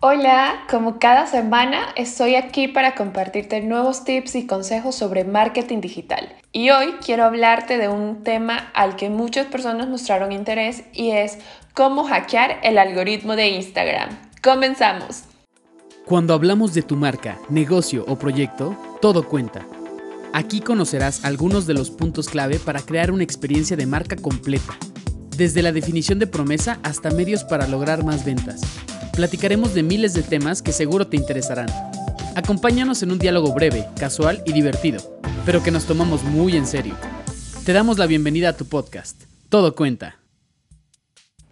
Hola, como cada semana estoy aquí para compartirte nuevos tips y consejos sobre marketing digital. Y hoy quiero hablarte de un tema al que muchas personas mostraron interés y es cómo hackear el algoritmo de Instagram. Comenzamos. Cuando hablamos de tu marca, negocio o proyecto, todo cuenta. Aquí conocerás algunos de los puntos clave para crear una experiencia de marca completa, desde la definición de promesa hasta medios para lograr más ventas platicaremos de miles de temas que seguro te interesarán. Acompáñanos en un diálogo breve, casual y divertido, pero que nos tomamos muy en serio. Te damos la bienvenida a tu podcast. Todo cuenta.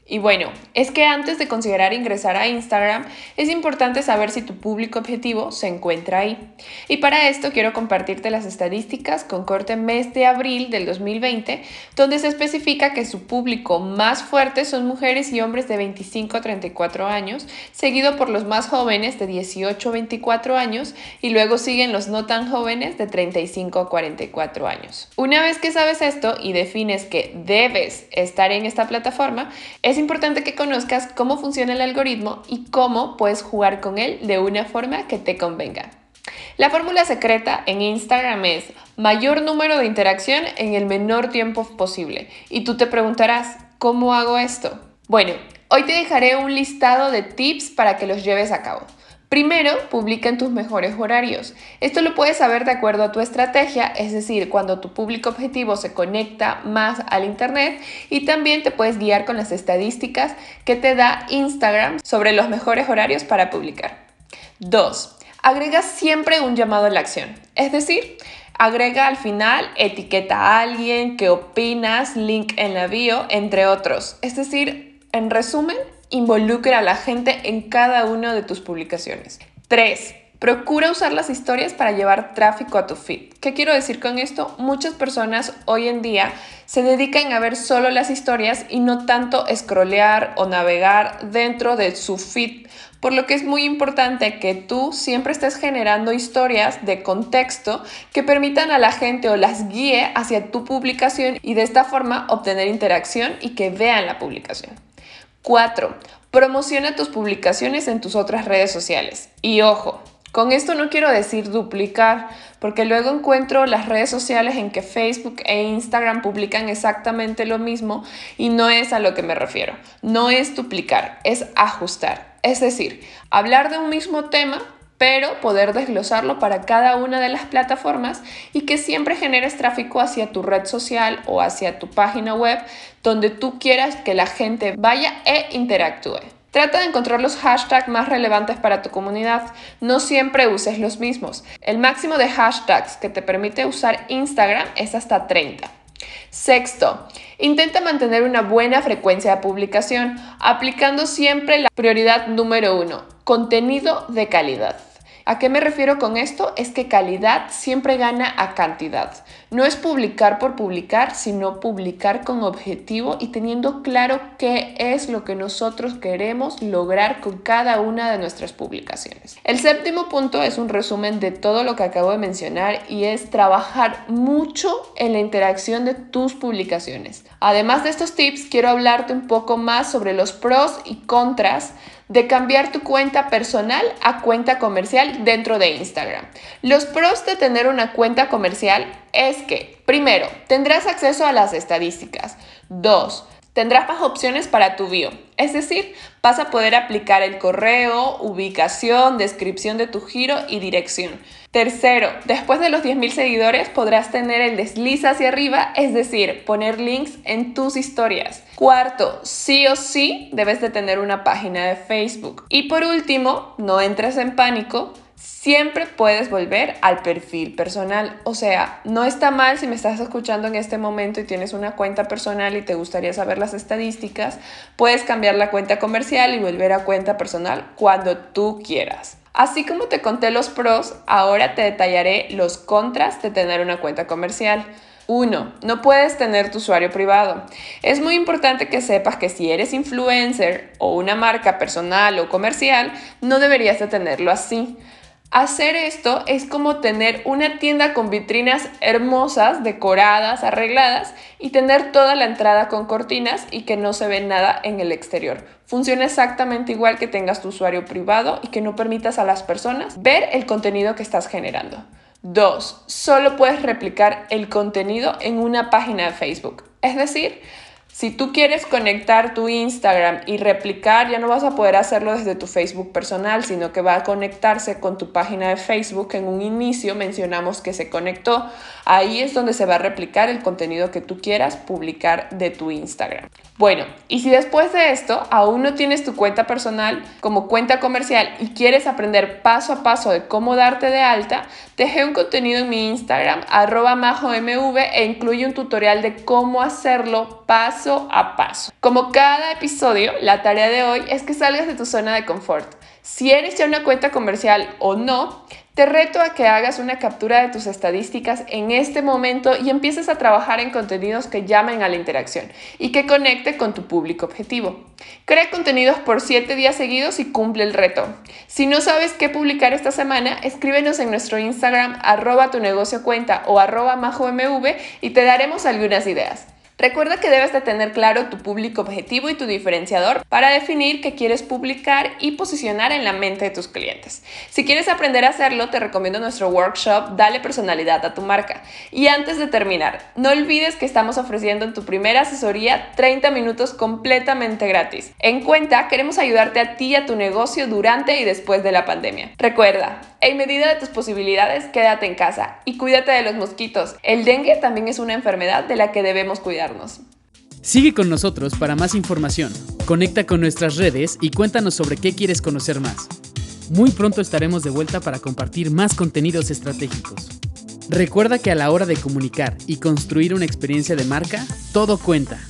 Y bueno, es que antes de considerar ingresar a Instagram, es importante saber si tu público objetivo se encuentra ahí. Y para esto quiero compartirte las estadísticas con corte mes de abril del 2020, donde se especifica que su público más fuerte son mujeres y hombres de 25 a 34 años, seguido por los más jóvenes de 18 a 24 años y luego siguen los no tan jóvenes de 35 a 44 años. Una vez que sabes esto y defines que debes estar en esta plataforma, es es importante que conozcas cómo funciona el algoritmo y cómo puedes jugar con él de una forma que te convenga. La fórmula secreta en Instagram es mayor número de interacción en el menor tiempo posible. Y tú te preguntarás, ¿cómo hago esto? Bueno, hoy te dejaré un listado de tips para que los lleves a cabo. Primero, publica en tus mejores horarios. Esto lo puedes saber de acuerdo a tu estrategia, es decir, cuando tu público objetivo se conecta más al Internet y también te puedes guiar con las estadísticas que te da Instagram sobre los mejores horarios para publicar. 2. Agrega siempre un llamado a la acción, es decir, Agrega al final etiqueta a alguien, qué opinas, link en la bio, entre otros. Es decir, en resumen, Involucra a la gente en cada una de tus publicaciones. 3. Procura usar las historias para llevar tráfico a tu feed. ¿Qué quiero decir con esto? Muchas personas hoy en día se dedican a ver solo las historias y no tanto scrollear o navegar dentro de su feed, por lo que es muy importante que tú siempre estés generando historias de contexto que permitan a la gente o las guíe hacia tu publicación y de esta forma obtener interacción y que vean la publicación. 4. Promociona tus publicaciones en tus otras redes sociales. Y ojo, con esto no quiero decir duplicar, porque luego encuentro las redes sociales en que Facebook e Instagram publican exactamente lo mismo y no es a lo que me refiero. No es duplicar, es ajustar. Es decir, hablar de un mismo tema pero poder desglosarlo para cada una de las plataformas y que siempre generes tráfico hacia tu red social o hacia tu página web donde tú quieras que la gente vaya e interactúe. Trata de encontrar los hashtags más relevantes para tu comunidad. No siempre uses los mismos. El máximo de hashtags que te permite usar Instagram es hasta 30. Sexto, intenta mantener una buena frecuencia de publicación, aplicando siempre la prioridad número uno, contenido de calidad. ¿A qué me refiero con esto? Es que calidad siempre gana a cantidad. No es publicar por publicar, sino publicar con objetivo y teniendo claro qué es lo que nosotros queremos lograr con cada una de nuestras publicaciones. El séptimo punto es un resumen de todo lo que acabo de mencionar y es trabajar mucho en la interacción de tus publicaciones. Además de estos tips, quiero hablarte un poco más sobre los pros y contras de cambiar tu cuenta personal a cuenta comercial dentro de Instagram. Los pros de tener una cuenta comercial es que, primero, tendrás acceso a las estadísticas. Dos, tendrás más opciones para tu bio. Es decir, vas a poder aplicar el correo, ubicación, descripción de tu giro y dirección. Tercero, después de los 10.000 seguidores podrás tener el desliz hacia arriba, es decir, poner links en tus historias. Cuarto, sí o sí debes de tener una página de Facebook. Y por último, no entres en pánico, siempre puedes volver al perfil personal. O sea, no está mal si me estás escuchando en este momento y tienes una cuenta personal y te gustaría saber las estadísticas, puedes cambiar la cuenta comercial y volver a cuenta personal cuando tú quieras. Así como te conté los pros, ahora te detallaré los contras de tener una cuenta comercial. 1. No puedes tener tu usuario privado. Es muy importante que sepas que si eres influencer o una marca personal o comercial, no deberías de tenerlo así. Hacer esto es como tener una tienda con vitrinas hermosas, decoradas, arregladas y tener toda la entrada con cortinas y que no se ve nada en el exterior. Funciona exactamente igual que tengas tu usuario privado y que no permitas a las personas ver el contenido que estás generando. 2. Solo puedes replicar el contenido en una página de Facebook. Es decir, si tú quieres conectar tu Instagram y replicar, ya no vas a poder hacerlo desde tu Facebook personal, sino que va a conectarse con tu página de Facebook. En un inicio mencionamos que se conectó. Ahí es donde se va a replicar el contenido que tú quieras publicar de tu Instagram. Bueno, y si después de esto aún no tienes tu cuenta personal como cuenta comercial y quieres aprender paso a paso de cómo darte de alta, dejé un contenido en mi Instagram, arroba majomv, e incluye un tutorial de cómo hacerlo paso a paso. Como cada episodio, la tarea de hoy es que salgas de tu zona de confort. Si eres ya una cuenta comercial o no, te reto a que hagas una captura de tus estadísticas en este momento y empieces a trabajar en contenidos que llamen a la interacción y que conecte con tu público objetivo. Crea contenidos por 7 días seguidos y cumple el reto. Si no sabes qué publicar esta semana, escríbenos en nuestro Instagram arroba tu negocio cuenta o arroba majomv y te daremos algunas ideas. Recuerda que debes de tener claro tu público objetivo y tu diferenciador para definir qué quieres publicar y posicionar en la mente de tus clientes. Si quieres aprender a hacerlo, te recomiendo nuestro workshop Dale personalidad a tu marca. Y antes de terminar, no olvides que estamos ofreciendo en tu primera asesoría 30 minutos completamente gratis. En cuenta, queremos ayudarte a ti y a tu negocio durante y después de la pandemia. Recuerda, en medida de tus posibilidades, quédate en casa y cuídate de los mosquitos. El dengue también es una enfermedad de la que debemos cuidar. Sigue con nosotros para más información. Conecta con nuestras redes y cuéntanos sobre qué quieres conocer más. Muy pronto estaremos de vuelta para compartir más contenidos estratégicos. Recuerda que a la hora de comunicar y construir una experiencia de marca, todo cuenta.